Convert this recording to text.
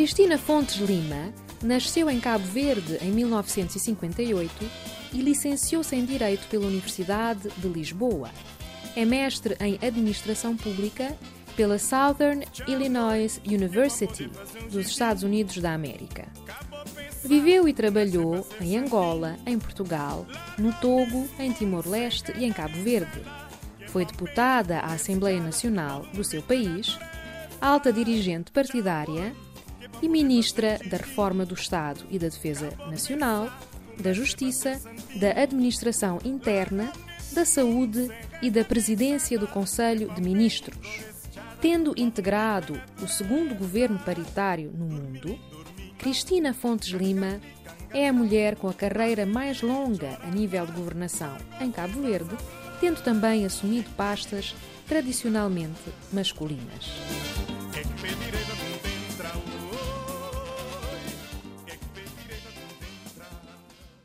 Cristina Fontes Lima nasceu em Cabo Verde em 1958 e licenciou-se em Direito pela Universidade de Lisboa. É mestre em Administração Pública pela Southern Illinois University, dos Estados Unidos da América. Viveu e trabalhou em Angola, em Portugal, no Togo, em Timor-Leste e em Cabo Verde. Foi deputada à Assembleia Nacional do seu país, alta dirigente partidária e ministra da Reforma do Estado e da Defesa Nacional, da Justiça, da Administração Interna, da Saúde e da Presidência do Conselho de Ministros. Tendo integrado o segundo governo paritário no mundo, Cristina Fontes Lima é a mulher com a carreira mais longa a nível de governação em Cabo Verde, tendo também assumido pastas tradicionalmente masculinas.